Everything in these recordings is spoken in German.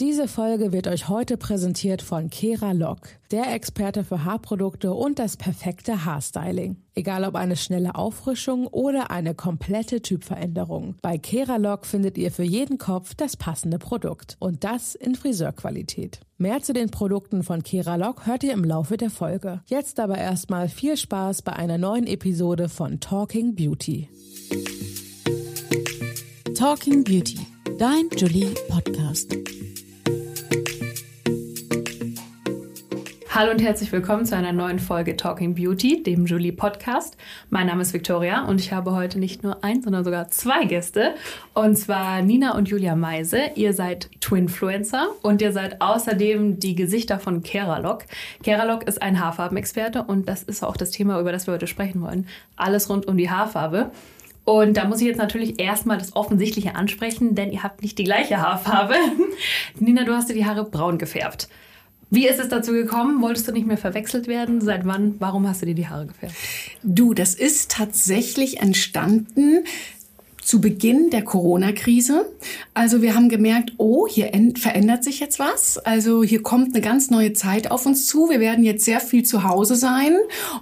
Diese Folge wird euch heute präsentiert von Kera Lock, der Experte für Haarprodukte und das perfekte Haarstyling. Egal ob eine schnelle Auffrischung oder eine komplette Typveränderung. Bei Kera Lock findet ihr für jeden Kopf das passende Produkt. Und das in Friseurqualität. Mehr zu den Produkten von Kera Lock hört ihr im Laufe der Folge. Jetzt aber erstmal viel Spaß bei einer neuen Episode von Talking Beauty. Talking Beauty, dein Julie Podcast. Hallo und herzlich willkommen zu einer neuen Folge Talking Beauty, dem Julie Podcast. Mein Name ist Victoria und ich habe heute nicht nur ein, sondern sogar zwei Gäste. Und zwar Nina und Julia Meise. Ihr seid Twinfluencer und ihr seid außerdem die Gesichter von Keralog. Keralog ist ein Haarfarbenexperte und das ist auch das Thema, über das wir heute sprechen wollen. Alles rund um die Haarfarbe. Und da muss ich jetzt natürlich erstmal das Offensichtliche ansprechen, denn ihr habt nicht die gleiche Haarfarbe. Nina, du hast dir die Haare braun gefärbt. Wie ist es dazu gekommen? Wolltest du nicht mehr verwechselt werden? Seit wann? Warum hast du dir die Haare gefärbt? Du, das ist tatsächlich entstanden zu Beginn der Corona-Krise. Also wir haben gemerkt, oh, hier verändert sich jetzt was. Also hier kommt eine ganz neue Zeit auf uns zu. Wir werden jetzt sehr viel zu Hause sein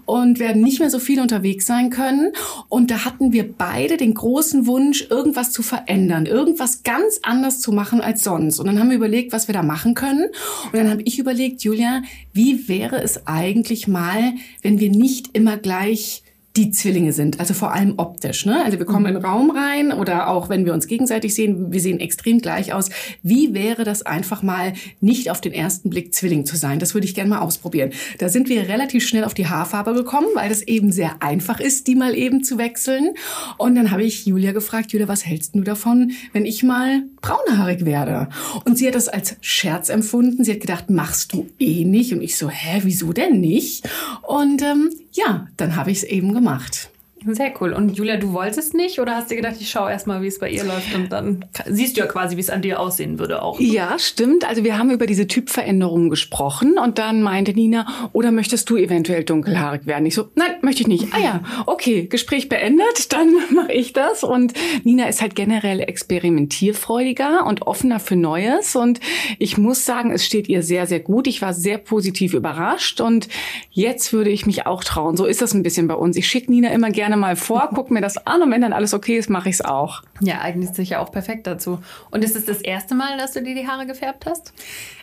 und werden nicht mehr so viel unterwegs sein können. Und da hatten wir beide den großen Wunsch, irgendwas zu verändern, irgendwas ganz anders zu machen als sonst. Und dann haben wir überlegt, was wir da machen können. Und dann habe ich überlegt, Julia, wie wäre es eigentlich mal, wenn wir nicht immer gleich die Zwillinge sind, also vor allem optisch. Ne? Also wir kommen in den Raum rein oder auch wenn wir uns gegenseitig sehen, wir sehen extrem gleich aus. Wie wäre das einfach mal nicht auf den ersten Blick Zwilling zu sein? Das würde ich gerne mal ausprobieren. Da sind wir relativ schnell auf die Haarfarbe gekommen, weil das eben sehr einfach ist, die mal eben zu wechseln. Und dann habe ich Julia gefragt, Julia, was hältst du davon, wenn ich mal braunhaarig werde? Und sie hat das als Scherz empfunden. Sie hat gedacht, machst du eh nicht. Und ich so, hä, wieso denn nicht? Und ähm, ja, dann habe ich es eben gemacht. Sehr cool. Und Julia, du wolltest nicht oder hast dir gedacht, ich schaue erstmal, wie es bei ihr läuft und dann siehst du ja quasi, wie es an dir aussehen würde auch. Ja, stimmt. Also wir haben über diese Typveränderungen gesprochen und dann meinte Nina, oder möchtest du eventuell dunkelhaarig werden? Ich so, nein, möchte ich nicht. Ah ja, okay, Gespräch beendet, dann mache ich das. Und Nina ist halt generell experimentierfreudiger und offener für Neues und ich muss sagen, es steht ihr sehr, sehr gut. Ich war sehr positiv überrascht und jetzt würde ich mich auch trauen. So ist das ein bisschen bei uns. Ich schicke Nina immer gerne mal vor, guck mir das an und wenn dann alles okay ist, mache ich es auch. Ja, eignet sich ja auch perfekt dazu. Und ist es das erste Mal, dass du dir die Haare gefärbt hast?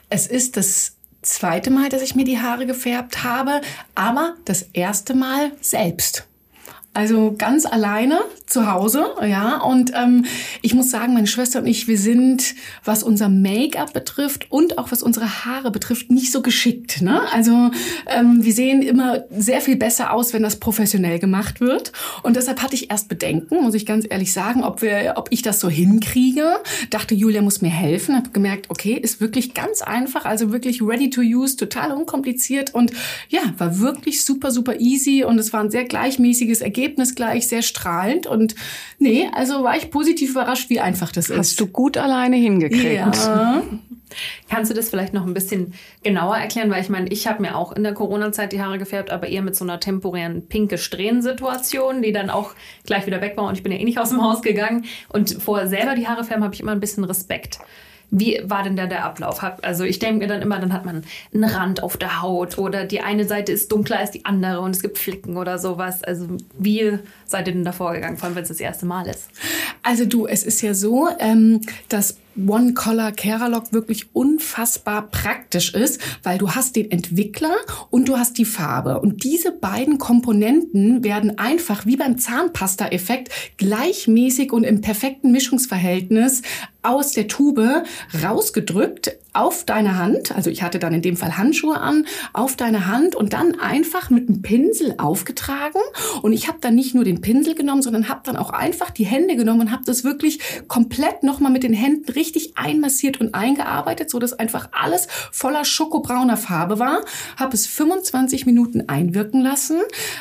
Es ist das zweite Mal, dass ich mir die Haare gefärbt habe, aber das erste Mal selbst. Also ganz alleine zu Hause, ja. Und ähm, ich muss sagen, meine Schwester und ich, wir sind, was unser Make-up betrifft und auch was unsere Haare betrifft, nicht so geschickt. Ne? Also ähm, wir sehen immer sehr viel besser aus, wenn das professionell gemacht wird. Und deshalb hatte ich erst Bedenken, muss ich ganz ehrlich sagen, ob wir, ob ich das so hinkriege. Dachte, Julia muss mir helfen. Habe gemerkt, okay, ist wirklich ganz einfach, also wirklich ready to use, total unkompliziert und ja, war wirklich super, super easy und es war ein sehr gleichmäßiges Ergebnis Ergebnis gleich sehr strahlend. Und nee, also war ich positiv überrascht, wie einfach das ist. Hast du gut alleine hingekriegt. Ja. Kannst du das vielleicht noch ein bisschen genauer erklären? Weil ich meine, ich habe mir auch in der Corona-Zeit die Haare gefärbt, aber eher mit so einer temporären pinke Strähnen-Situation, die dann auch gleich wieder weg war und ich bin ja eh nicht aus dem Haus gegangen. Und vor selber die Haare färben habe ich immer ein bisschen Respekt. Wie war denn da der Ablauf? Also ich denke mir dann immer, dann hat man einen Rand auf der Haut oder die eine Seite ist dunkler als die andere und es gibt Flicken oder sowas. Also wie seid ihr denn da vorgegangen, vor allem wenn es das erste Mal ist? Also du, es ist ja so, ähm, dass One Color Keralog wirklich unfassbar praktisch ist, weil du hast den Entwickler und du hast die Farbe. Und diese beiden Komponenten werden einfach wie beim Zahnpasta-Effekt gleichmäßig und im perfekten Mischungsverhältnis aus der Tube rausgedrückt auf deine Hand, also ich hatte dann in dem Fall Handschuhe an, auf deine Hand und dann einfach mit einem Pinsel aufgetragen. Und ich habe dann nicht nur den Pinsel genommen, sondern habe dann auch einfach die Hände genommen und habe das wirklich komplett nochmal mit den Händen richtig einmassiert und eingearbeitet, so dass einfach alles voller schokobrauner Farbe war. Habe es 25 Minuten einwirken lassen,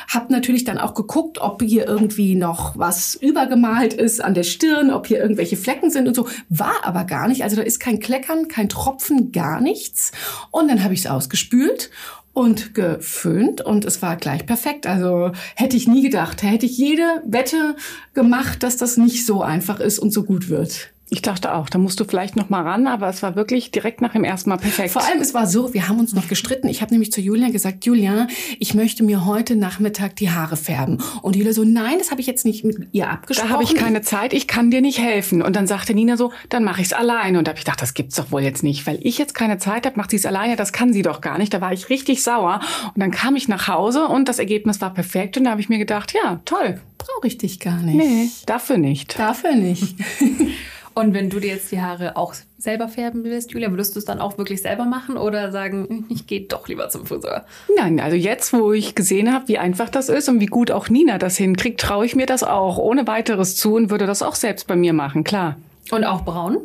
habe natürlich dann auch geguckt, ob hier irgendwie noch was übergemalt ist an der Stirn, ob hier irgendwelche Flecken sind und so. War aber gar nicht. Also da ist kein Kleckern, kein Tropfen Tropfen, gar nichts. Und dann habe ich es ausgespült und geföhnt und es war gleich perfekt. Also hätte ich nie gedacht, hätte ich jede Wette gemacht, dass das nicht so einfach ist und so gut wird. Ich dachte auch, da musst du vielleicht noch mal ran, aber es war wirklich direkt nach dem ersten Mal perfekt. Vor allem, es war so, wir haben uns noch gestritten. Ich habe nämlich zu Julia gesagt, Julia, ich möchte mir heute Nachmittag die Haare färben. Und Julia so, nein, das habe ich jetzt nicht mit ihr abgesprochen. Da habe ich keine Zeit, ich kann dir nicht helfen. Und dann sagte Nina so, dann mache ich es alleine. Und da habe ich gedacht, das gibt's doch wohl jetzt nicht, weil ich jetzt keine Zeit habe, macht sie es alleine, das kann sie doch gar nicht. Da war ich richtig sauer. Und dann kam ich nach Hause und das Ergebnis war perfekt. Und da habe ich mir gedacht, ja, toll. Brauche ich dich gar nicht. Nee, dafür nicht. Dafür nicht. Und wenn du dir jetzt die Haare auch selber färben willst, Julia, würdest du es dann auch wirklich selber machen oder sagen, ich gehe doch lieber zum Friseur? Nein, also jetzt, wo ich gesehen habe, wie einfach das ist und wie gut auch Nina das hinkriegt, traue ich mir das auch ohne weiteres zu und würde das auch selbst bei mir machen, klar. Und auch braun?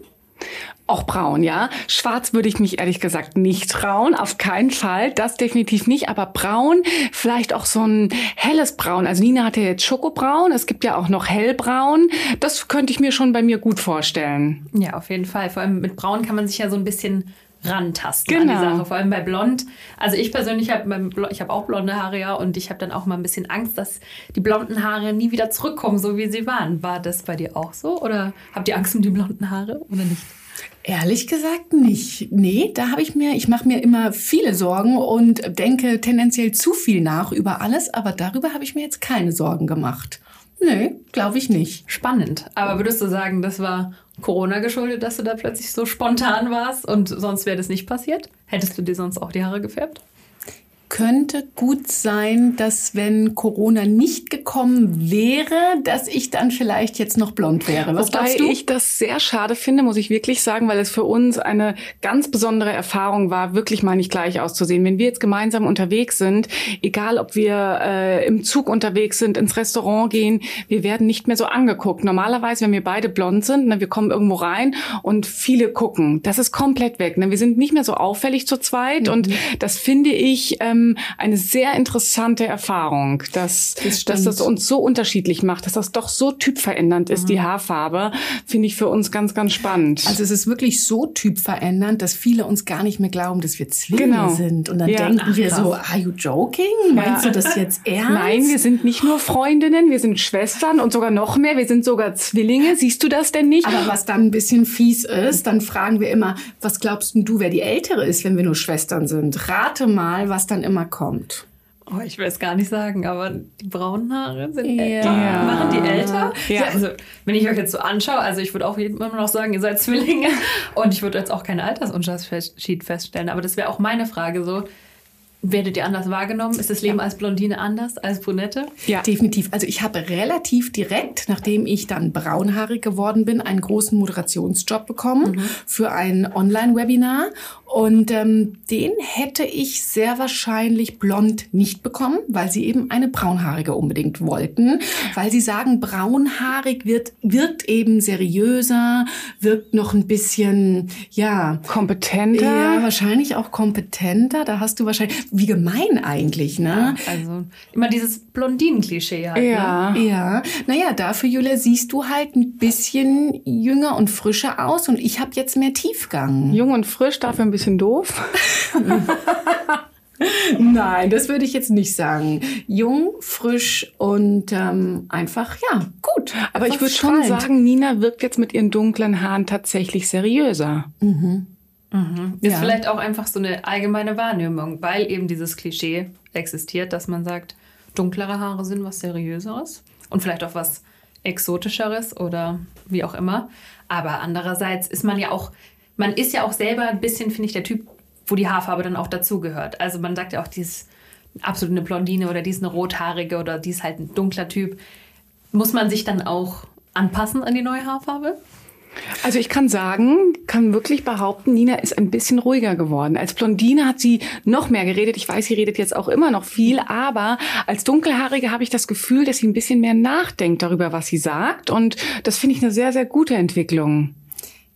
Auch braun, ja. Schwarz würde ich mich ehrlich gesagt nicht trauen, auf keinen Fall. Das definitiv nicht. Aber braun, vielleicht auch so ein helles Braun. Also Nina hatte jetzt Schokobraun, es gibt ja auch noch hellbraun. Das könnte ich mir schon bei mir gut vorstellen. Ja, auf jeden Fall. Vor allem mit braun kann man sich ja so ein bisschen rantasten genau. an die Sache. Vor allem bei blond. Also ich persönlich habe ich habe auch blonde Haare ja und ich habe dann auch mal ein bisschen Angst, dass die blonden Haare nie wieder zurückkommen, so wie sie waren. War das bei dir auch so oder habt ihr Angst um die blonden Haare oder nicht? Ehrlich gesagt nicht. Nee, da habe ich mir, ich mache mir immer viele Sorgen und denke tendenziell zu viel nach über alles, aber darüber habe ich mir jetzt keine Sorgen gemacht. Nee, glaube ich nicht. Spannend. Aber würdest du sagen, das war Corona geschuldet, dass du da plötzlich so spontan warst und sonst wäre das nicht passiert? Hättest du dir sonst auch die Haare gefärbt? Könnte gut sein, dass wenn Corona nicht gekommen wäre, dass ich dann vielleicht jetzt noch blond wäre. Was Wobei du? ich das sehr schade finde, muss ich wirklich sagen, weil es für uns eine ganz besondere Erfahrung war, wirklich mal nicht gleich auszusehen. Wenn wir jetzt gemeinsam unterwegs sind, egal ob wir äh, im Zug unterwegs sind, ins Restaurant gehen, wir werden nicht mehr so angeguckt. Normalerweise, wenn wir beide blond sind, ne, wir kommen irgendwo rein und viele gucken. Das ist komplett weg. Ne? Wir sind nicht mehr so auffällig zu zweit mhm. und das finde ich ähm, ähm, eine sehr interessante Erfahrung, dass das, dass das uns so unterschiedlich macht, dass das doch so typverändernd ist, mhm. die Haarfarbe, finde ich für uns ganz, ganz spannend. Also es ist wirklich so typverändernd, dass viele uns gar nicht mehr glauben, dass wir Zwillinge genau. sind. Und dann ja. denken Ach, wir krass. so, are you joking? Meinst ja. du das jetzt ernst? Nein, wir sind nicht nur Freundinnen, wir sind Schwestern und sogar noch mehr, wir sind sogar Zwillinge. Siehst du das denn nicht? Aber was dann ein bisschen fies ist, dann fragen wir immer, was glaubst du, wer die Ältere ist, wenn wir nur Schwestern sind? Rate mal, was dann immer kommt. Oh, ich will es gar nicht sagen, aber die braunen Haare sind ja. älter. Machen die älter? Ja. Also, wenn ich euch jetzt so anschaue, also ich würde auch immer noch sagen, ihr seid Zwillinge. Und ich würde jetzt auch keinen Altersunterschied feststellen. Aber das wäre auch meine Frage so. Werdet ihr anders wahrgenommen? Ist das Leben ja. als Blondine anders als Brunette? Ja, definitiv. Also ich habe relativ direkt, nachdem ich dann braunhaarig geworden bin, einen großen Moderationsjob bekommen mhm. für ein Online-Webinar. Und ähm, den hätte ich sehr wahrscheinlich blond nicht bekommen, weil sie eben eine braunhaarige unbedingt wollten. Weil sie sagen, braunhaarig wird, wirkt eben seriöser, wirkt noch ein bisschen, ja. Kompetenter? Ja, wahrscheinlich auch kompetenter. Da hast du wahrscheinlich, wie gemein eigentlich, ne? Ja, also immer dieses Blondinen-Klischee halt. Ja. Ne? Ja. Naja, dafür, Julia, siehst du halt ein bisschen jünger und frischer aus und ich habe jetzt mehr Tiefgang. Jung und frisch, dafür ein bisschen doof. Nein, das würde ich jetzt nicht sagen. Jung, frisch und ähm, einfach, ja, gut. Aber ich würde schon sagen, Nina wirkt jetzt mit ihren dunklen Haaren tatsächlich seriöser. Mhm. Mhm. Ist ja. vielleicht auch einfach so eine allgemeine Wahrnehmung, weil eben dieses Klischee existiert, dass man sagt, dunklere Haare sind was Seriöseres und vielleicht auch was Exotischeres oder wie auch immer. Aber andererseits ist man ja auch, man ist ja auch selber ein bisschen, finde ich, der Typ, wo die Haarfarbe dann auch dazugehört. Also man sagt ja auch, die ist absolut eine Blondine oder die ist eine rothaarige oder die ist halt ein dunkler Typ. Muss man sich dann auch anpassen an die neue Haarfarbe? Also ich kann sagen, kann wirklich behaupten, Nina ist ein bisschen ruhiger geworden. Als Blondine hat sie noch mehr geredet. Ich weiß, sie redet jetzt auch immer noch viel, aber als Dunkelhaarige habe ich das Gefühl, dass sie ein bisschen mehr nachdenkt darüber, was sie sagt. Und das finde ich eine sehr, sehr gute Entwicklung.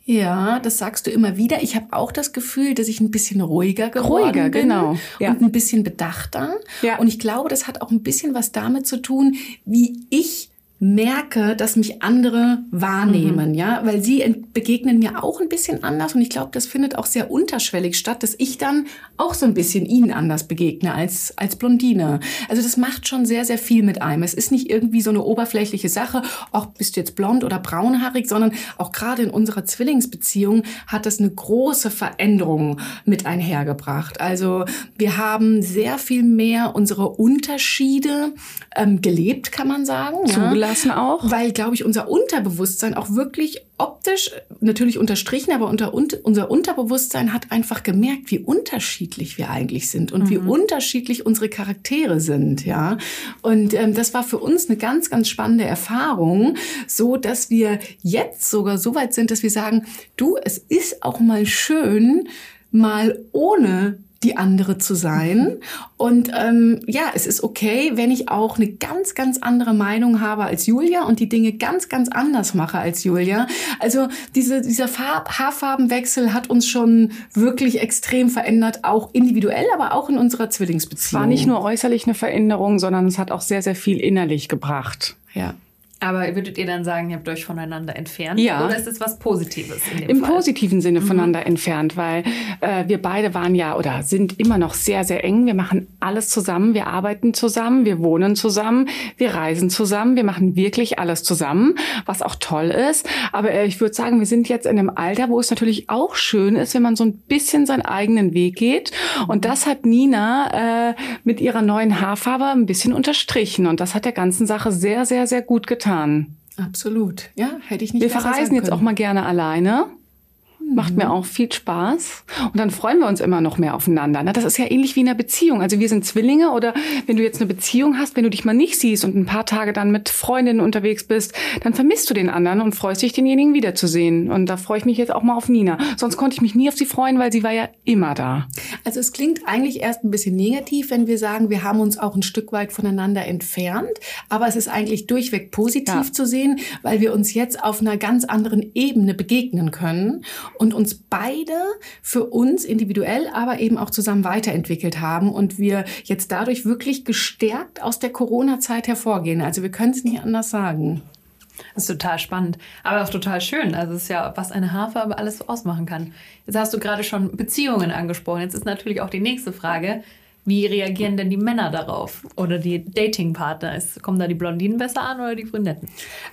Ja, das sagst du immer wieder. Ich habe auch das Gefühl, dass ich ein bisschen ruhiger geworden ruhiger, bin genau. Ja. und ein bisschen bedachter. Ja. Und ich glaube, das hat auch ein bisschen was damit zu tun, wie ich merke, dass mich andere wahrnehmen, mhm. ja, weil sie begegnen mir auch ein bisschen anders und ich glaube, das findet auch sehr unterschwellig statt, dass ich dann auch so ein bisschen ihnen anders begegne als als Blondine. Also das macht schon sehr sehr viel mit einem. Es ist nicht irgendwie so eine oberflächliche Sache, auch bist du jetzt blond oder braunhaarig, sondern auch gerade in unserer Zwillingsbeziehung hat das eine große Veränderung mit einhergebracht. Also wir haben sehr viel mehr unsere Unterschiede ähm, gelebt, kann man sagen. Zugelassen lassen auch? Weil, glaube ich, unser Unterbewusstsein auch wirklich optisch, natürlich unterstrichen, aber unter, unser Unterbewusstsein hat einfach gemerkt, wie unterschiedlich wir eigentlich sind und mhm. wie unterschiedlich unsere Charaktere sind, ja. Und ähm, das war für uns eine ganz, ganz spannende Erfahrung, so dass wir jetzt sogar so weit sind, dass wir sagen, du, es ist auch mal schön, mal ohne die andere zu sein. Und ähm, ja, es ist okay, wenn ich auch eine ganz, ganz andere Meinung habe als Julia und die Dinge ganz, ganz anders mache als Julia. Also diese, dieser Farb Haarfarbenwechsel hat uns schon wirklich extrem verändert, auch individuell, aber auch in unserer Zwillingsbeziehung. Es war nicht nur äußerlich eine Veränderung, sondern es hat auch sehr, sehr viel innerlich gebracht. Ja. Aber würdet ihr dann sagen, ihr habt euch voneinander entfernt? Ja. Oder ist es was Positives? Im Fall? positiven Sinne mhm. voneinander mhm. entfernt, weil äh, wir beide waren ja oder sind immer noch sehr, sehr eng. Wir machen alles zusammen, wir arbeiten zusammen, wir wohnen zusammen, wir reisen zusammen, wir machen wirklich alles zusammen, was auch toll ist. Aber äh, ich würde sagen, wir sind jetzt in einem Alter, wo es natürlich auch schön ist, wenn man so ein bisschen seinen eigenen Weg geht. Und das hat Nina äh, mit ihrer neuen Haarfarbe ein bisschen unterstrichen. Und das hat der ganzen Sache sehr, sehr, sehr gut getan getan. Absolut. Ja, hätte ich nicht Wir verreisen jetzt auch mal gerne alleine. Macht mir mhm. auch viel Spaß. Und dann freuen wir uns immer noch mehr aufeinander. Na, das ist ja ähnlich wie in einer Beziehung. Also wir sind Zwillinge oder wenn du jetzt eine Beziehung hast, wenn du dich mal nicht siehst und ein paar Tage dann mit Freundinnen unterwegs bist, dann vermisst du den anderen und freust dich, denjenigen wiederzusehen. Und da freue ich mich jetzt auch mal auf Nina. Sonst konnte ich mich nie auf sie freuen, weil sie war ja immer da. Also es klingt eigentlich erst ein bisschen negativ, wenn wir sagen, wir haben uns auch ein Stück weit voneinander entfernt. Aber es ist eigentlich durchweg positiv ja. zu sehen, weil wir uns jetzt auf einer ganz anderen Ebene begegnen können und uns beide für uns individuell, aber eben auch zusammen weiterentwickelt haben und wir jetzt dadurch wirklich gestärkt aus der Corona-Zeit hervorgehen. Also wir können es nicht anders sagen. Das ist total spannend, aber auch total schön. Also es ist ja, was eine Haarfarbe alles so ausmachen kann. Jetzt hast du gerade schon Beziehungen angesprochen. Jetzt ist natürlich auch die nächste Frage, wie reagieren denn die Männer darauf oder die Datingpartner? Kommen da die Blondinen besser an oder die Brünetten?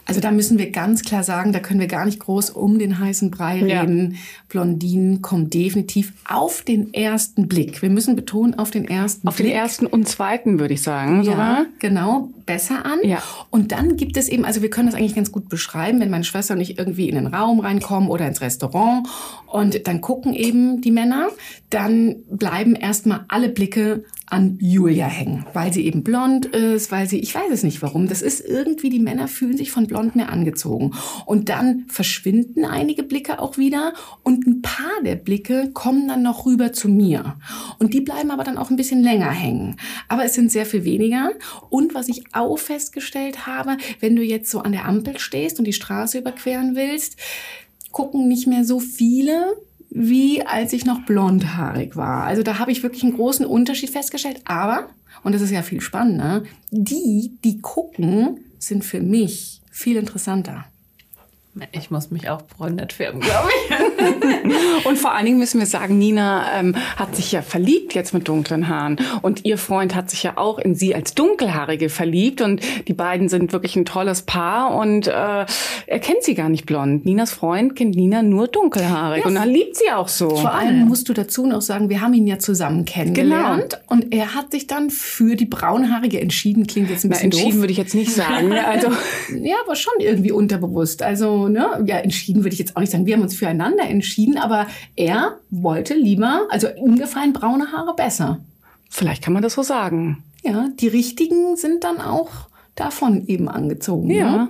Also da müssen wir ganz klar sagen, da können wir gar nicht groß um den heißen Brei reden. Ja. Blondinen kommen definitiv auf den ersten Blick. Wir müssen betonen, auf den ersten auf Blick. Auf den ersten und zweiten, würde ich sagen. Ja, sogar. genau, besser an. Ja. Und dann gibt es eben, also wir können das eigentlich ganz gut beschreiben, wenn meine Schwester und ich irgendwie in den Raum reinkommen oder ins Restaurant und dann gucken eben die Männer, dann bleiben erstmal alle Blicke an Julia hängen, weil sie eben blond ist, weil sie, ich weiß es nicht warum, das ist irgendwie, die Männer fühlen sich von blond mehr angezogen. Und dann verschwinden einige Blicke auch wieder und ein paar der Blicke kommen dann noch rüber zu mir. Und die bleiben aber dann auch ein bisschen länger hängen. Aber es sind sehr viel weniger. Und was ich auch festgestellt habe, wenn du jetzt so an der Ampel stehst und die Straße überqueren willst, gucken nicht mehr so viele wie als ich noch blondhaarig war. Also da habe ich wirklich einen großen Unterschied festgestellt. Aber, und das ist ja viel spannender, die, die gucken, sind für mich viel interessanter. Ich muss mich auch brünett färben, glaube ich. und vor allen Dingen müssen wir sagen, Nina ähm, hat sich ja verliebt jetzt mit dunklen Haaren. Und ihr Freund hat sich ja auch in sie als Dunkelhaarige verliebt. Und die beiden sind wirklich ein tolles Paar. Und äh, er kennt sie gar nicht blond. Ninas Freund kennt Nina nur dunkelhaarig. Ja, und dann liebt sie auch so. Vor allem musst du dazu noch sagen, wir haben ihn ja zusammen kennengelernt. Genau. Und er hat sich dann für die braunhaarige entschieden. Klingt jetzt ein bisschen Na, entschieden doof. würde ich jetzt nicht sagen. Also ja, aber schon irgendwie unterbewusst. Also ne, ja, entschieden würde ich jetzt auch nicht sagen. Wir haben uns füreinander entschieden, aber er wollte lieber, also ihm gefallen braune Haare besser. Vielleicht kann man das so sagen. Ja, die richtigen sind dann auch davon eben angezogen. Ja. Ne?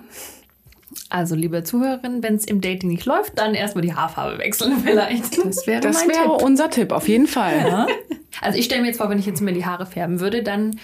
Also, liebe Zuhörerinnen, wenn es im Dating nicht läuft, dann erstmal die Haarfarbe wechseln vielleicht. Das wäre, das wäre unser Tipp, auf jeden Fall. Ja. Also ich stelle mir jetzt vor, wenn ich jetzt mir die Haare färben würde, dann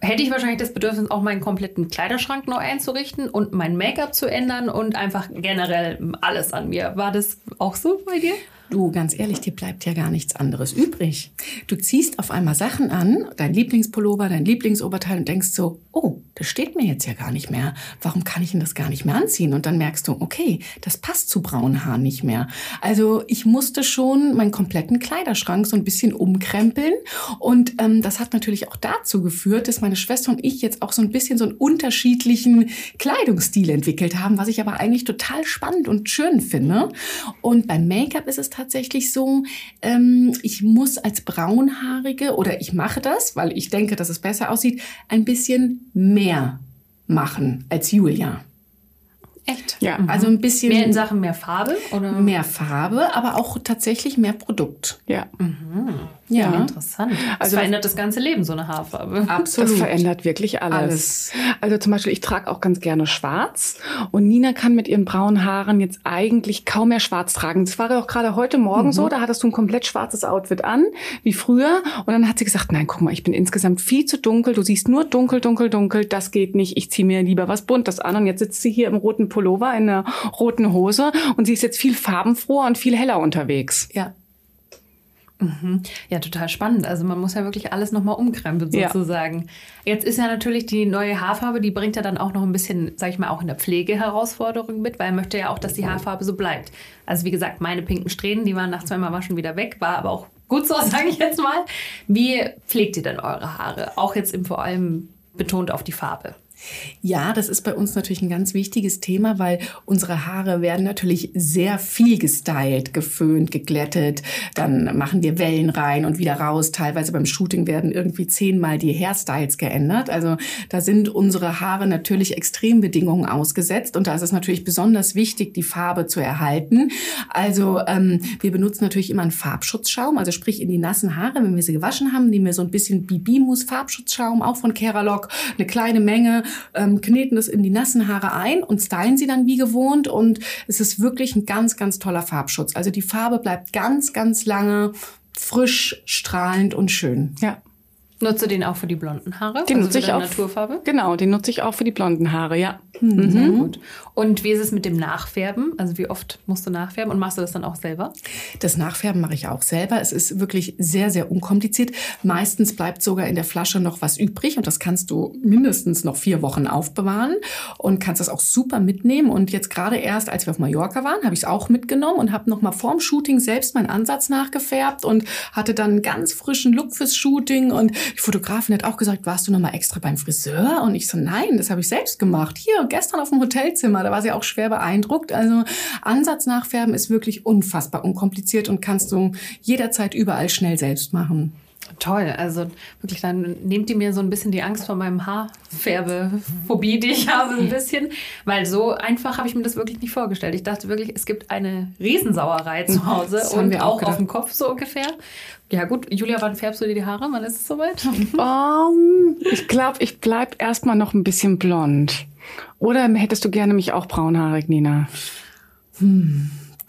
hätte ich wahrscheinlich das Bedürfnis, auch meinen kompletten Kleiderschrank neu einzurichten und mein Make-up zu ändern und einfach generell alles an mir. War das auch so bei dir? Du, ganz ehrlich, dir bleibt ja gar nichts anderes übrig. Du ziehst auf einmal Sachen an, dein Lieblingspullover, dein Lieblingsoberteil und denkst so, oh, das steht mir jetzt ja gar nicht mehr. Warum kann ich denn das gar nicht mehr anziehen? Und dann merkst du, okay, das passt zu braunen Haaren nicht mehr. Also ich musste schon meinen kompletten Kleiderschrank so ein bisschen umkrempeln. Und ähm, das hat natürlich auch dazu geführt, dass meine Schwester und ich jetzt auch so ein bisschen so einen unterschiedlichen Kleidungsstil entwickelt haben, was ich aber eigentlich total spannend und schön finde. Und beim Make-up ist es tatsächlich so, ähm, ich muss als braunhaarige oder ich mache das, weil ich denke, dass es besser aussieht, ein bisschen mehr machen als Julia. Echt? Ja, also ein bisschen Mehr in Sachen mehr Farbe? Oder? mehr Farbe, aber auch tatsächlich mehr Produkt. Ja. Ja, Ja, interessant. Also verändert das ganze Leben, so eine Haarfarbe. absolut. Das verändert wirklich alles. Alles. Also zum Beispiel, ich trage auch ganz gerne schwarz und Nina kann mit ihren braunen Haaren jetzt eigentlich kaum mehr schwarz tragen. Das war ja auch gerade heute Morgen so, da hattest du ein komplett schwarzes Outfit an, wie früher. Und dann hat sie gesagt, nein, guck mal, ich bin insgesamt viel zu dunkel. Du siehst nur dunkel, dunkel, dunkel. Das geht nicht. Ich ziehe mir lieber was Buntes an. Und jetzt sitzt sie hier im roten Pullover, in einer roten Hose und sie ist jetzt viel farbenfroher und viel heller unterwegs. Ja. Ja, total spannend. Also man muss ja wirklich alles nochmal umkrempeln Ja. sozusagen. Jetzt ist ja natürlich die neue Haarfarbe, die bringt ja dann auch noch ein bisschen, sag ich mal, auch in der Pflege Herausforderungen mit, weil er möchte ja auch, dass die Haarfarbe so bleibt. Also wie gesagt, meine pinken Strähnen, die waren nach zweimal Waschen wieder weg, war aber auch gut so, sage ich jetzt mal. Wie pflegt ihr denn eure Haare? Auch jetzt im vor allem betont auf die Farbe. Ja, das ist bei uns natürlich ein ganz wichtiges Thema, weil unsere Haare werden natürlich sehr viel gestylt, geföhnt, geglättet. Dann machen wir Wellen rein und wieder raus. Teilweise beim Shooting werden irgendwie zehnmal die Hairstyles geändert. Also da sind unsere Haare natürlich Extrembedingungen ausgesetzt und da ist es natürlich besonders wichtig, die Farbe zu erhalten. Also ähm, wir benutzen natürlich immer einen Farbschutzschaum, also sprich in die nassen Haare, wenn wir sie gewaschen haben, nehmen wir so ein bisschen Bibimus Farbschutzschaum, auch von Keralock, eine kleine Menge, ähm, kneten das in die nassen Haare ein und stylen sie dann wie gewohnt und es ist wirklich ein ganz, ganz toller Farbschutz. Also die Farbe bleibt ganz, ganz lange frisch, strahlend und schön. Ja. Nutzt du den auch für die blonden Haare? Den also nutze ich auch. Naturfarbe? Genau, den nutze ich auch für die blonden Haare, ja. Sehr gut. Und wie ist es mit dem Nachfärben? Also wie oft musst du nachfärben und machst du das dann auch selber? Das Nachfärben mache ich auch selber. Es ist wirklich sehr, sehr unkompliziert. Meistens bleibt sogar in der Flasche noch was übrig und das kannst du mindestens noch vier Wochen aufbewahren und kannst das auch super mitnehmen. Und jetzt gerade erst, als wir auf Mallorca waren, habe ich es auch mitgenommen und habe noch mal vorm Shooting selbst meinen Ansatz nachgefärbt und hatte dann einen ganz frischen Look fürs Shooting. Und die Fotografin hat auch gesagt, warst du noch mal extra beim Friseur? Und ich so, nein, das habe ich selbst gemacht. Hier, gestern auf dem Hotelzimmer, da war sie auch schwer beeindruckt. Also Ansatz nachfärben ist wirklich unfassbar unkompliziert und kannst du jederzeit überall schnell selbst machen. Toll, also wirklich, dann nehmt ihr mir so ein bisschen die Angst vor meinem Haarfärbephobie, die ich habe, ein bisschen. Weil so einfach habe ich mir das wirklich nicht vorgestellt. Ich dachte wirklich, es gibt eine Riesensauerei zu Hause Das haben und wir auch auch, auf dem Kopf so ungefähr. Ja gut, Julia, wann färbst du dir die Haare? Wann ist es soweit? Um, ich glaube, ich bleib erstmal noch ein bisschen blond. Oder hättest du gerne mich auch braunhaarig, Nina?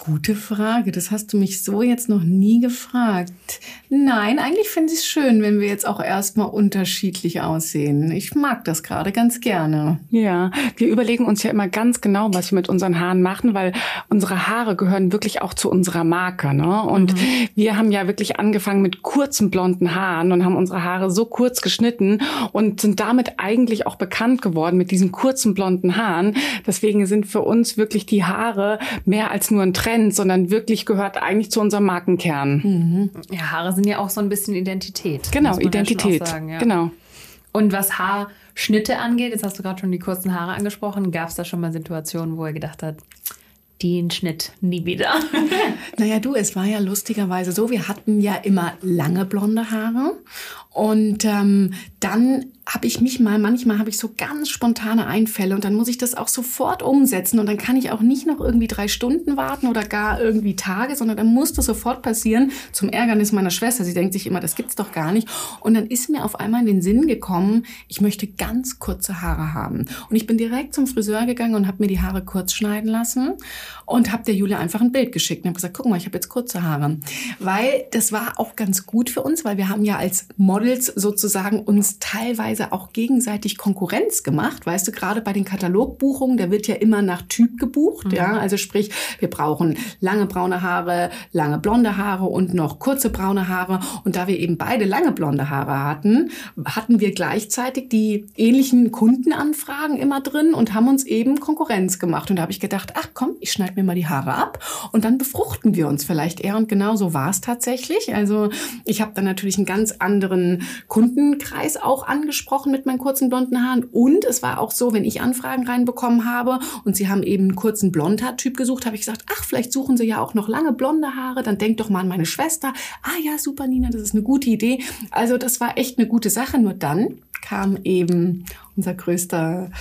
Gute Frage. Das hast du mich so jetzt noch nie gefragt. Nein, eigentlich finde ich es schön, wenn wir jetzt auch erstmal unterschiedlich aussehen. Ich mag das gerade ganz gerne. Ja, wir überlegen uns ja immer ganz genau, was wir mit unseren Haaren machen, weil unsere Haare gehören wirklich auch zu unserer Marke. Ne? Und wir haben ja wirklich angefangen mit kurzen blonden Haaren und haben unsere Haare so kurz geschnitten und sind damit eigentlich auch bekannt geworden mit diesen kurzen blonden Haaren. Deswegen sind für uns wirklich die Haare mehr als nur ein Trend, sondern wirklich gehört eigentlich zu unserem Markenkern. Ja, Haare sind ja auch so ein bisschen Identität. Genau, ja Identität. auch sagen, ja. Genau. Und was Haarschnitte angeht, jetzt hast du gerade schon die kurzen Haare angesprochen, gab es da schon mal Situationen, wo er gedacht hat, den Schnitt nie wieder? Naja, du, es war ja lustigerweise so, wir hatten ja immer lange blonde Haare und ähm, dann habe ich mich mal, manchmal habe ich so ganz spontane Einfälle und dann muss ich das auch sofort umsetzen und dann kann ich auch nicht noch irgendwie drei Stunden warten oder gar irgendwie Tage, sondern dann muss das sofort passieren zum Ärgernis meiner Schwester. Sie denkt sich immer, das gibt's doch gar nicht. Und dann ist mir auf einmal in den Sinn gekommen, ich möchte ganz kurze Haare haben. Und ich bin direkt zum Friseur gegangen und habe mir die Haare kurz schneiden lassen und habe der Julia einfach ein Bild geschickt und habe gesagt, guck mal, ich habe jetzt kurze Haare. Weil das war auch ganz gut für uns, weil wir haben ja als Models sozusagen uns teilweise auch gegenseitig Konkurrenz gemacht. Weißt du, gerade bei den Katalogbuchungen, da wird ja immer nach Typ gebucht. Mhm. Ja, also sprich, wir brauchen lange braune Haare, lange blonde Haare und noch kurze braune Haare. Und da wir eben beide lange blonde Haare hatten, hatten wir gleichzeitig die ähnlichen Kundenanfragen immer drin und haben uns eben Konkurrenz gemacht. Und da habe ich gedacht, ach komm, ich schneide mir mal die Haare ab und dann befruchten wir uns vielleicht eher. Und genau so war es tatsächlich. Also ich habe dann natürlich einen ganz anderen Kundenkreis auch angesprochen mit meinen kurzen blonden Haaren. Und es war auch so, wenn ich Anfragen reinbekommen habe und sie haben eben einen kurzen Blondhaartyp gesucht, habe ich gesagt, ach, vielleicht suchen sie ja auch noch lange blonde Haare. Dann denk doch mal an meine Schwester. Ah ja, super, Nina, das ist eine gute Idee. Also das war echt eine gute Sache. Nur dann kam eben unser größter,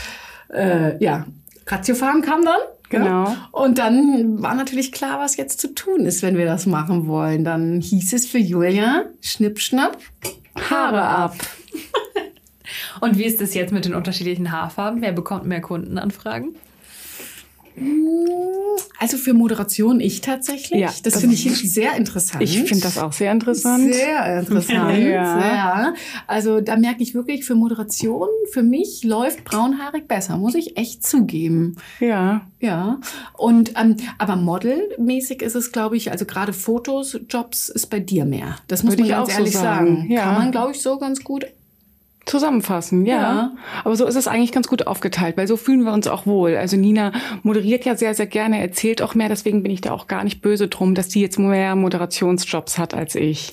äh, ja, Ratiofarm kam dann. Genau. Ja? Und dann war natürlich klar, was jetzt zu tun ist, wenn wir das machen wollen. Dann hieß es für Julia, schnipp, schnapp, Haare ab. Und wie ist es jetzt mit den unterschiedlichen Haarfarben? Wer bekommt mehr Kundenanfragen? Also für Moderation ich tatsächlich. Ja, das, das finde ich sehr interessant. Ich finde das auch sehr interessant. Sehr interessant. ja. ja. Also da merke ich wirklich, für Moderation, für mich läuft braunhaarig besser, muss ich echt zugeben. Ja. Ja. Und ähm, aber modelmäßig ist es, glaube ich, also gerade Fotos, Jobs ist bei dir mehr. Das muss Würde man ganz ehrlich so sagen. sagen. Ja. Kann man, glaube ich, so ganz gut Zusammenfassen, ja. ja. Aber so ist es eigentlich ganz gut aufgeteilt, weil so fühlen wir uns auch wohl. Also Nina moderiert ja sehr, sehr gerne, erzählt auch mehr, deswegen bin ich da auch gar nicht böse drum, dass die jetzt mehr Moderationsjobs hat als ich.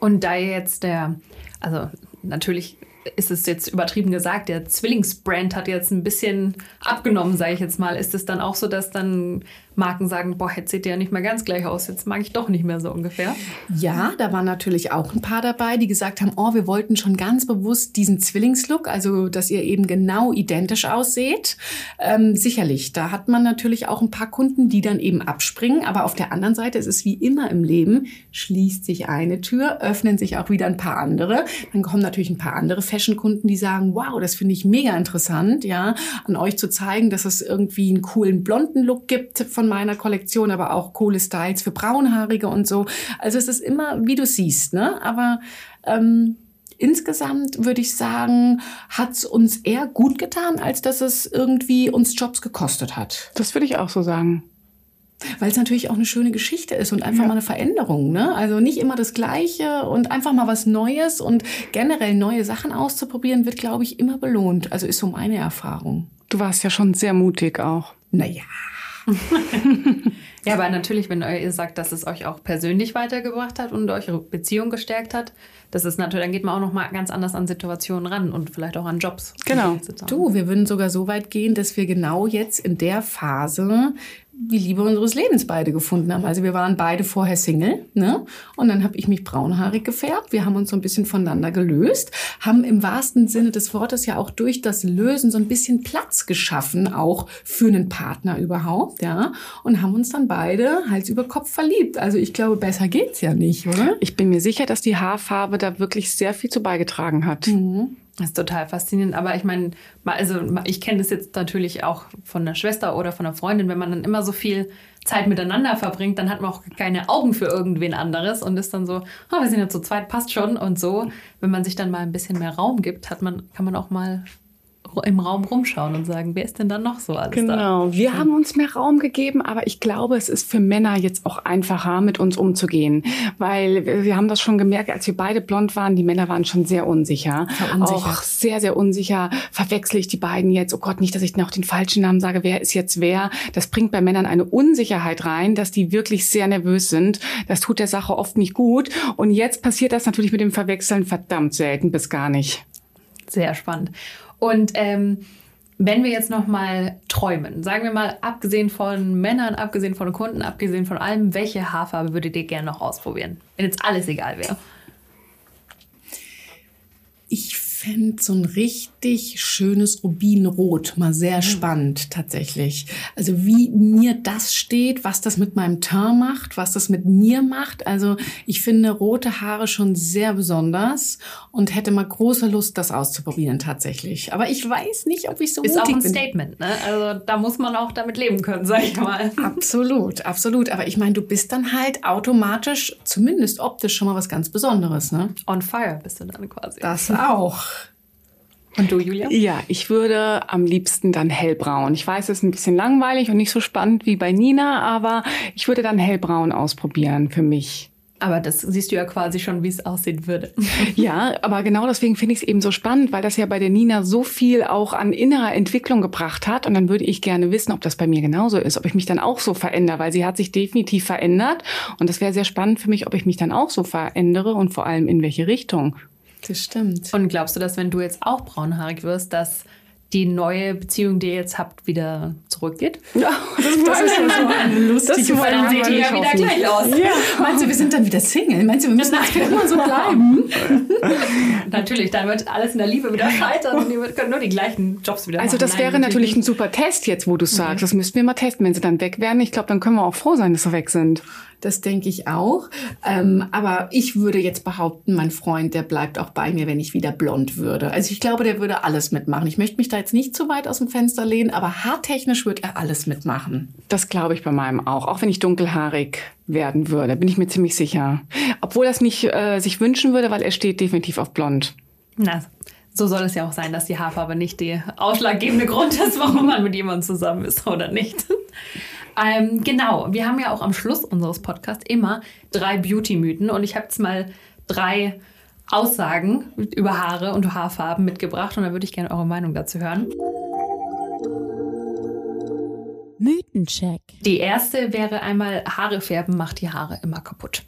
Und da jetzt der, also natürlich ist es jetzt übertrieben gesagt, der Zwillingsbrand hat jetzt ein bisschen abgenommen, sage ich jetzt mal. Ist es dann auch so, dass dann Marken sagen, boah, jetzt seht ihr ja nicht mehr ganz gleich aus, jetzt mag ich doch nicht mehr so ungefähr? Ja, da waren natürlich auch ein paar dabei, die gesagt haben, oh, wir wollten schon ganz bewusst diesen Zwillingslook, also dass ihr eben genau identisch ausseht. Ähm, sicherlich, da hat man natürlich auch ein paar Kunden, die dann eben abspringen, aber auf der anderen Seite ist es wie immer im Leben, schließt sich eine Tür, öffnen sich auch wieder ein paar andere. Dann kommen natürlich ein paar andere Fashion-Kunden, die sagen, wow, das finde ich mega interessant, ja, an euch zu zeigen, dass es irgendwie einen coolen blonden Look gibt von meiner Kollektion, aber auch coole Styles für Braunhaarige und so. Also es ist immer, wie du siehst, ne? Aber ähm, insgesamt würde ich sagen, hat es uns eher gut getan, als dass es irgendwie uns Jobs gekostet hat. Das würde ich auch so sagen. Weil es natürlich auch eine schöne Geschichte ist und einfach ja. mal eine Veränderung. Ne? Also nicht immer das Gleiche und einfach mal was Neues und generell neue Sachen auszuprobieren, wird, glaube ich, immer belohnt. Also ist so meine Erfahrung. Du warst ja schon sehr mutig auch. Naja. ja, aber natürlich, wenn ihr sagt, dass es euch auch persönlich weitergebracht hat und eure Beziehung gestärkt hat, das ist natürlich, dann geht man auch noch mal ganz anders an Situationen ran und vielleicht auch an Jobs. Genau. Du, wir würden sogar so weit gehen, dass wir genau jetzt in der Phase die Liebe unseres Lebens beide gefunden haben. Also wir waren beide vorher Single, ne? Und dann habe ich mich braunhaarig gefärbt. Wir haben uns so ein bisschen voneinander gelöst, haben im wahrsten Sinne des Wortes ja auch durch das Lösen so ein bisschen Platz geschaffen, auch für einen Partner überhaupt, ja? Und haben uns dann beide Hals über Kopf verliebt. Also ich glaube, besser geht's ja nicht, oder? Ich bin mir sicher, dass die Haarfarbe da wirklich sehr viel zu beigetragen hat. Mhm. Das ist total faszinierend. Aber ich meine, also ich kenne das jetzt natürlich auch von der Schwester oder von einer Freundin, wenn man dann immer so viel Zeit miteinander verbringt, dann hat man auch keine Augen für irgendwen anderes und ist dann so, oh, wir sind ja zu zweit, passt schon und so. Wenn man sich dann mal ein bisschen mehr Raum gibt, hat man, kann man auch mal im Raum rumschauen und sagen, wer ist denn dann noch so alles genau. da? Genau, wir haben uns mehr Raum gegeben, aber ich glaube, es ist für Männer jetzt auch einfacher, mit uns umzugehen, weil wir haben das schon gemerkt, als wir beide blond waren, die Männer waren schon sehr unsicher, unsicher. auch sehr, sehr unsicher. Verwechsel ich die beiden jetzt? Oh Gott, nicht, dass ich noch den falschen Namen sage. Wer ist jetzt wer? Das bringt bei Männern eine Unsicherheit rein, dass die wirklich sehr nervös sind. Das tut der Sache oft nicht gut. Und jetzt passiert das natürlich mit dem Verwechseln verdammt selten bis gar nicht. Sehr spannend. Und ähm, wenn wir jetzt noch mal träumen, sagen wir mal, abgesehen von Männern, abgesehen von Kunden, abgesehen von allem, welche Haarfarbe würdet ihr gerne noch ausprobieren? Wenn jetzt alles egal wäre. Ich fände so ein richtig schönes Rubinrot mal sehr mhm. spannend tatsächlich. Also wie mir das steht, was das mit meinem Teint macht, was das mit mir macht. Also ich finde rote Haare schon sehr besonders und hätte mal große Lust, das auszuprobieren tatsächlich. Aber ich weiß nicht, ob ich so Ist auch ein Statement, ne? Also da muss man auch damit leben können, sag ich mal. Absolut, absolut. Aber ich meine, du bist dann halt automatisch, zumindest optisch, schon mal was ganz Besonderes, ne? On fire bist du dann quasi. Das auch. Und du, Julia? Ja, ich würde am liebsten dann hellbraun. Ich weiß, es ist ein bisschen langweilig und nicht so spannend wie bei Nina, aber ich würde dann hellbraun ausprobieren für mich. Aber das siehst du ja quasi schon, wie es aussehen würde. Ja, aber genau deswegen finde ich es eben so spannend, weil das ja bei der Nina so viel auch an innerer Entwicklung gebracht hat. Und dann würde ich gerne wissen, ob das bei mir genauso ist, ob ich mich dann auch so verändere, weil sie hat sich definitiv verändert. Und das wäre sehr spannend für mich, ob ich mich dann auch so verändere und vor allem in welche Richtung. Das stimmt. Und glaubst du, dass wenn du jetzt auch braunhaarig wirst, dass die neue Beziehung, die ihr jetzt habt, wieder zurückgeht? Ja, das, das ist ja so eine lustige Weil dann seht ihr ja wieder gleich aus. Ja. Meinst du, wir sind dann wieder Single? Meinst du, wir müssen jetzt immer so bleiben? Natürlich, dann wird alles in der Liebe wieder scheitern und ihr könnt nur die gleichen Jobs wieder Also machen. das Nein, wäre natürlich ein super Test jetzt, wo du sagst. Das müssten wir mal testen. Wenn sie dann weg wären, ich glaube, dann können wir auch froh sein, dass sie weg sind. Das denke ich auch. Ähm, aber ich würde jetzt behaupten, mein Freund, der bleibt auch bei mir, wenn ich wieder blond würde. Also ich glaube, der würde alles mitmachen. Ich möchte mich da jetzt nicht zu weit aus dem Fenster lehnen, aber haartechnisch würde er alles mitmachen. Das glaube ich bei meinem auch. Auch wenn ich dunkelhaarig werden würde, bin ich mir ziemlich sicher. Obwohl er es nicht äh, sich wünschen würde, weil er steht definitiv auf blond. Na, so soll es ja auch sein, dass die Haarfarbe nicht der ausschlaggebende Grund ist, warum man mit jemandem zusammen ist oder nicht. Ähm, genau, wir haben ja auch am Schluss unseres Podcasts immer drei Beauty-Mythen und ich habe jetzt mal drei Aussagen über Haare und Haarfarben mitgebracht und da würde ich gerne eure Meinung dazu hören. Mythencheck. Die erste wäre einmal, Haare färben macht die Haare immer kaputt.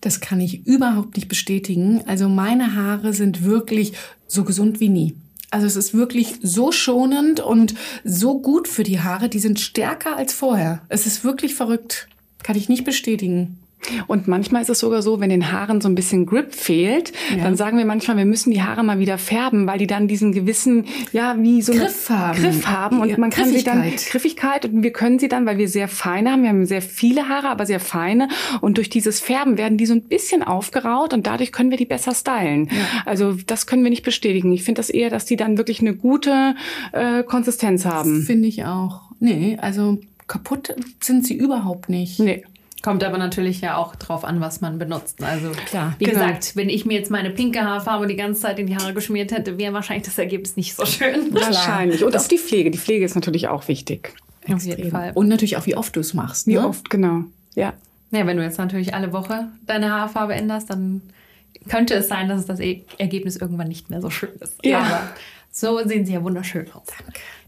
Das kann ich überhaupt nicht bestätigen. Also meine Haare sind wirklich so gesund wie nie. Also es ist wirklich so schonend und so gut für die Haare. Die sind stärker als vorher. Es ist wirklich verrückt. Kann ich nicht bestätigen. Und manchmal ist es sogar so, wenn den Haaren so ein bisschen Grip fehlt, Ja. dann sagen wir manchmal, wir müssen die Haare mal wieder färben, weil die dann diesen gewissen, ja, wie so Griff haben. Griff haben und Ja, man kann sie dann Griffigkeit. Griffigkeit und wir können sie dann, weil wir sehr feine haben, wir haben sehr viele Haare, aber sehr feine und durch dieses Färben werden die so ein bisschen aufgeraut und dadurch können wir die besser stylen. Also das können wir nicht bestätigen. Ich finde das eher, dass die dann wirklich eine gute äh, Konsistenz haben. Finde ich auch. Nee, also kaputt sind sie überhaupt nicht. Nee. Kommt aber natürlich ja auch drauf an, was man benutzt. Also Klar, wie genau. gesagt, wenn ich mir jetzt meine pinke Haarfarbe die ganze Zeit in die Haare geschmiert hätte, wäre wahrscheinlich das Ergebnis nicht so schön. Wahrscheinlich. Und auch die Pflege. Die Pflege ist natürlich auch wichtig. Auf jeden Fall. Und natürlich auch, wie oft du es machst. Wie ne? oft, genau. Ja. Ja, wenn du jetzt natürlich alle Woche deine Haarfarbe änderst, dann könnte es sein, dass das E- Ergebnis irgendwann nicht mehr so schön ist. Ja. Aber so sehen sie ja wunderschön aus.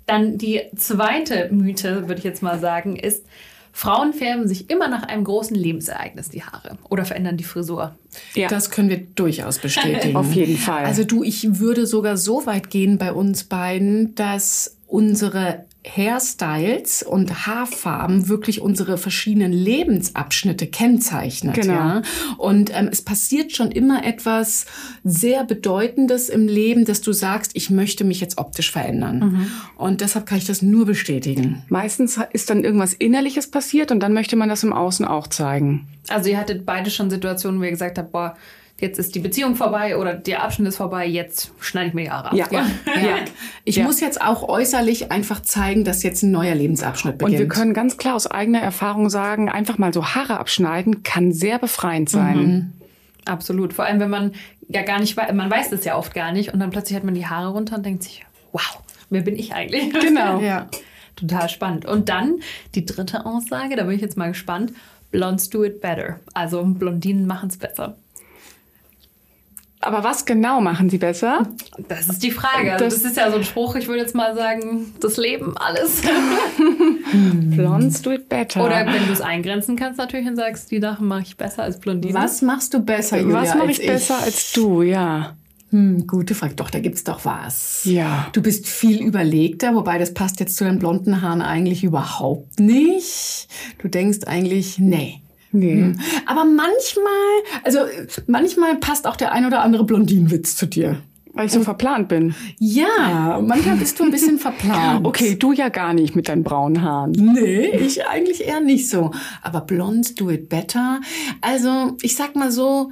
Dann die zweite Mythe, würde ich jetzt mal sagen, ist, Frauen färben sich immer nach einem großen Lebensereignis die Haare oder verändern die Frisur. Ja. Das können wir durchaus bestätigen. Auf jeden Fall. Also du, ich würde sogar so weit gehen bei uns beiden, dass unsere Hairstyles und Haarfarben wirklich unsere verschiedenen Lebensabschnitte kennzeichnet. Genau. Ja? Und ähm, es passiert schon immer etwas sehr Bedeutendes im Leben, dass du sagst, ich möchte mich jetzt optisch verändern. Und deshalb kann ich das nur bestätigen. Meistens ist dann irgendwas Innerliches passiert und dann möchte man das im Außen auch zeigen. Also ihr hattet beide schon Situationen, wo ihr gesagt habt, boah, jetzt ist die Beziehung vorbei oder der Abschnitt ist vorbei, jetzt schneide ich mir die Haare ab. Ja. Ja. Ich Ja. muss jetzt auch äußerlich einfach zeigen, dass jetzt ein neuer Lebensabschnitt beginnt. Und wir können ganz klar aus eigener Erfahrung sagen, einfach mal so Haare abschneiden kann sehr befreiend sein. Absolut. Vor allem, wenn man ja gar nicht weiß, man weiß das ja oft gar nicht und dann plötzlich hat man die Haare runter und denkt sich, wow, wer bin ich eigentlich? Genau. ja. Total spannend. Und dann die dritte Aussage, da bin ich jetzt mal gespannt. Blondes do it better. Also Blondinen machen es besser. Aber was genau machen sie besser? Das ist die Frage. Also das, Das- ist ja so ein Spruch, ich würde jetzt mal sagen, das Leben, alles. Blondes do it better. Oder wenn du es eingrenzen kannst natürlich und sagst, die Sachen mache ich besser als Blondinen. Was machst du besser, Julia, was mache als ich besser als du? Ja. Hm, gute Frage. Doch, da gibt's doch was. Ja. Du bist viel überlegter, wobei das passt jetzt zu deinen blonden Haaren eigentlich überhaupt nicht. Du denkst eigentlich, nee. Nee. Hm. Aber manchmal, also äh, manchmal passt auch der ein oder andere Blondinenwitz zu dir. Weil ich so verplant bin. Ja, manchmal bist du ein bisschen verplant. Okay, du ja gar nicht mit deinen braunen Haaren. Nee, ich eigentlich eher nicht so. Aber blond do it better. Also, ich sag mal so,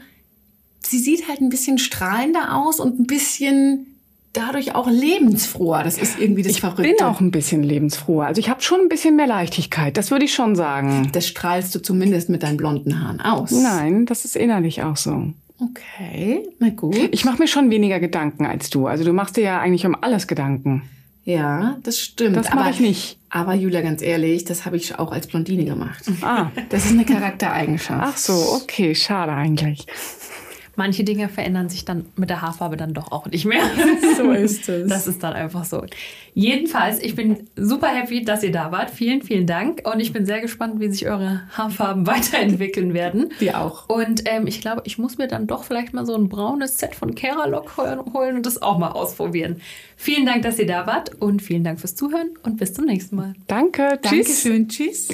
sie sieht halt ein bisschen strahlender aus und ein bisschen dadurch auch lebensfroher. Das ist irgendwie das Ich Verrückte. bin auch ein bisschen lebensfroher. Also ich habe schon ein bisschen mehr Leichtigkeit. Das würde ich schon sagen. Das strahlst du zumindest mit deinen blonden Haaren aus. Nein, das ist innerlich auch so. Okay, na gut. Ich mache mir schon weniger Gedanken als du. Also du machst dir ja eigentlich um alles Gedanken. Ja, das stimmt. Das mache ich nicht. Aber Julia, ganz ehrlich, das habe ich auch als Blondine gemacht. Ah. Das ist eine Charaktereigenschaft. Ach so, okay, schade eigentlich. Manche Dinge verändern sich dann mit der Haarfarbe dann doch auch nicht mehr. So ist es. Das ist dann einfach so. Jedenfalls, ich bin super happy, dass ihr da wart. Vielen, vielen Dank. Und ich bin sehr gespannt, wie sich eure Haarfarben weiterentwickeln werden. Wir auch. Und ähm, ich glaube, ich muss mir dann doch vielleicht mal so ein braunes Set von Keralock holen und das auch mal ausprobieren. Vielen Dank, dass ihr da wart und vielen Dank fürs Zuhören und bis zum nächsten Mal. Danke, tschüss. Dankeschön, tschüss.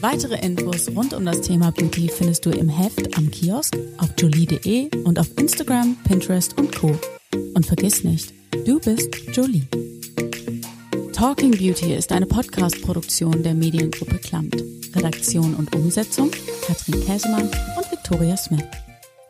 Weitere Infos rund um das Thema Beauty findest du im Heft am Kiosk, auf jolie.de und auf Instagram, Pinterest und Co. Und vergiss nicht, du bist Jolie. Talking Beauty ist eine Podcast-Produktion der Mediengruppe Klamt. Redaktion und Umsetzung Katrin Käsemann und Victoria Smith.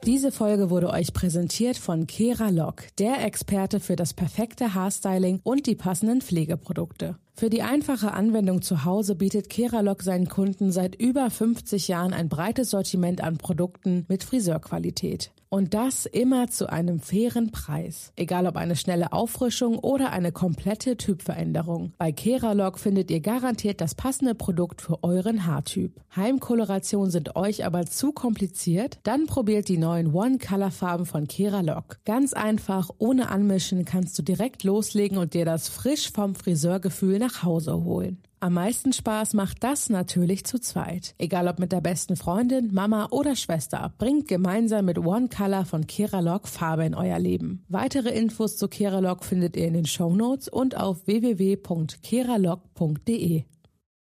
Diese Folge wurde euch präsentiert von Kera Lock, der Experte für das perfekte Haarstyling und die passenden Pflegeprodukte. Für die einfache Anwendung zu Hause bietet Keralock seinen Kunden seit über 50 Jahren ein breites Sortiment an Produkten mit Friseurqualität. Und das immer zu einem fairen Preis. Egal ob eine schnelle Auffrischung oder eine komplette Typveränderung. Bei Keralock findet ihr garantiert das passende Produkt für euren Haartyp. Heimkolorationen sind euch aber zu kompliziert? Dann probiert die neuen One-Color-Farben von Keralock. Ganz einfach, ohne Anmischen kannst du direkt loslegen und dir das frisch vom Friseurgefühl nach Hause holen. Am meisten Spaß macht das natürlich zu zweit. Egal ob mit der besten Freundin, Mama oder Schwester, bringt gemeinsam mit One Color von Keralock Farbe in euer Leben. Weitere Infos zu Keralock findet ihr in den Show Notes und auf www.keralock.de.